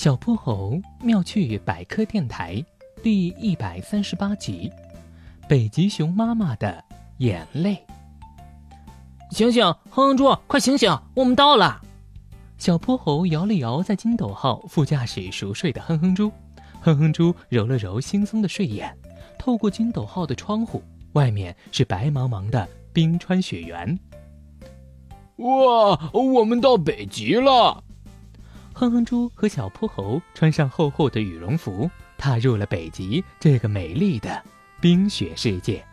小泼猴妙趣百科电台第一百三十八集：北极熊妈妈的眼泪。醒醒，哼哼猪，快醒醒，我们到了！小泼猴摇了摇在金斗号副驾驶熟睡的哼哼猪，哼哼猪揉了揉惺忪的睡眼，透过金斗号的窗户，外面是白茫茫的冰川雪原。哇，我们到北极了！哼哼猪和小泼猴穿上厚厚的羽绒服，踏入了北极这个美丽的冰雪世界。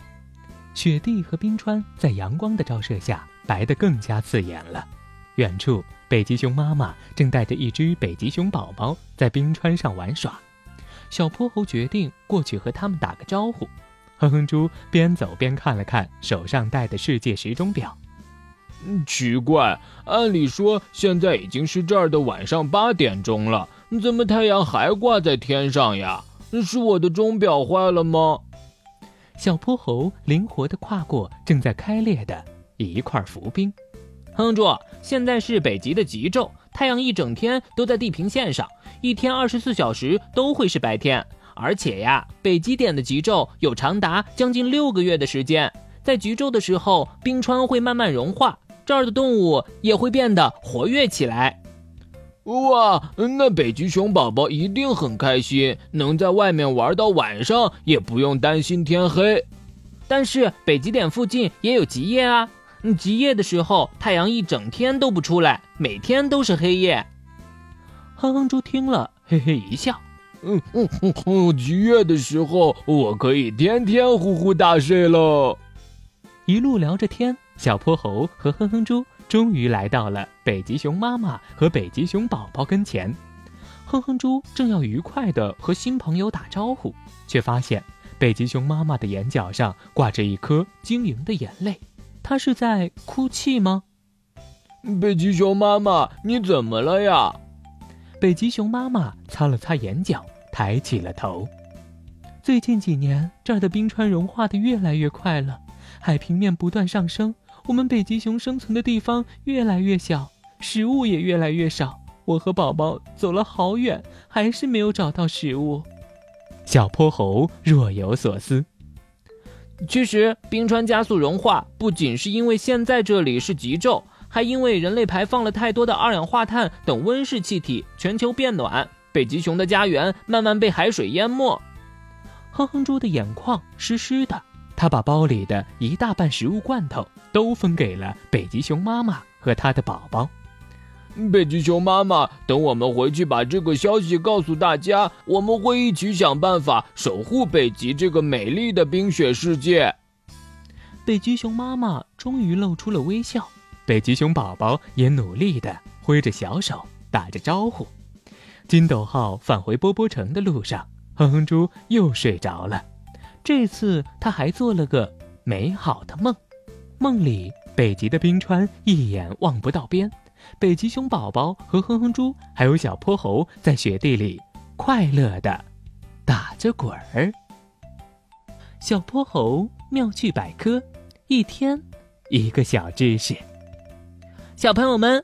雪地和冰川在阳光的照射下白得更加刺眼了。远处，北极熊妈妈正带着一只北极熊宝宝在冰川上玩耍。小泼猴决定过去和他们打个招呼。哼哼猪边走边看了看手上戴的世界时钟表。奇怪，按理说现在已经是这儿的晚上八点钟了，怎么太阳还挂在天上呀？是我的钟表坏了吗？小泼猴灵活地跨过正在开裂的一块浮冰。哼住，现在是北极的极昼，太阳一整天都在地平线上，一天二十四小时都会是白天。而且呀，北极点的极昼有长达将近六个月的时间，在极昼的时候，冰川会慢慢融化。这儿的动物也会变得活跃起来。哇，那北极熊宝宝一定很开心，能在外面玩到晚上，也不用担心天黑。但是北极点附近也有极夜啊，极夜的时候太阳一整天都不出来，每天都是黑夜。哼哼猪听了，嘿嘿一笑。嗯嗯嗯，极夜的时候，我可以天天呼呼大睡喽。一路聊着天。小泼猴和哼哼猪终于来到了北极熊妈妈和北极熊宝宝跟前。哼哼猪正要愉快地和新朋友打招呼，却发现北极熊妈妈的眼角上挂着一颗晶莹的眼泪。她是在哭泣吗？北极熊妈妈，你怎么了呀？北极熊妈妈擦了擦眼角，抬起了头。最近几年，这儿的冰川融化的越来越快了，海平面不断上升。我们北极熊生存的地方越来越小，食物也越来越少。我和宝宝走了好远，还是没有找到食物。小泼猴若有所思。其实，冰川加速融化不仅是因为现在这里是极昼，还因为人类排放了太多的二氧化碳等温室气体，全球变暖，北极熊的家园慢慢被海水淹没。哼哼猪的眼眶湿湿的。他把包里的一大半食物罐头都分给了北极熊妈妈和他的宝宝。北极熊妈妈，等我们回去把这个消息告诉大家，我们会一起想办法守护北极这个美丽的冰雪世界。北极熊妈妈终于露出了微笑，北极熊宝宝也努力地挥着小手打着招呼。金斗号返回波波城的路上，哼哼猪又睡着了。这次他还做了个美好的梦，梦里北极的冰川一眼望不到边，北极熊宝宝和哼哼猪还有小泼猴在雪地里快乐的打着滚儿。小泼猴妙趣百科，一天一个小知识，小朋友们。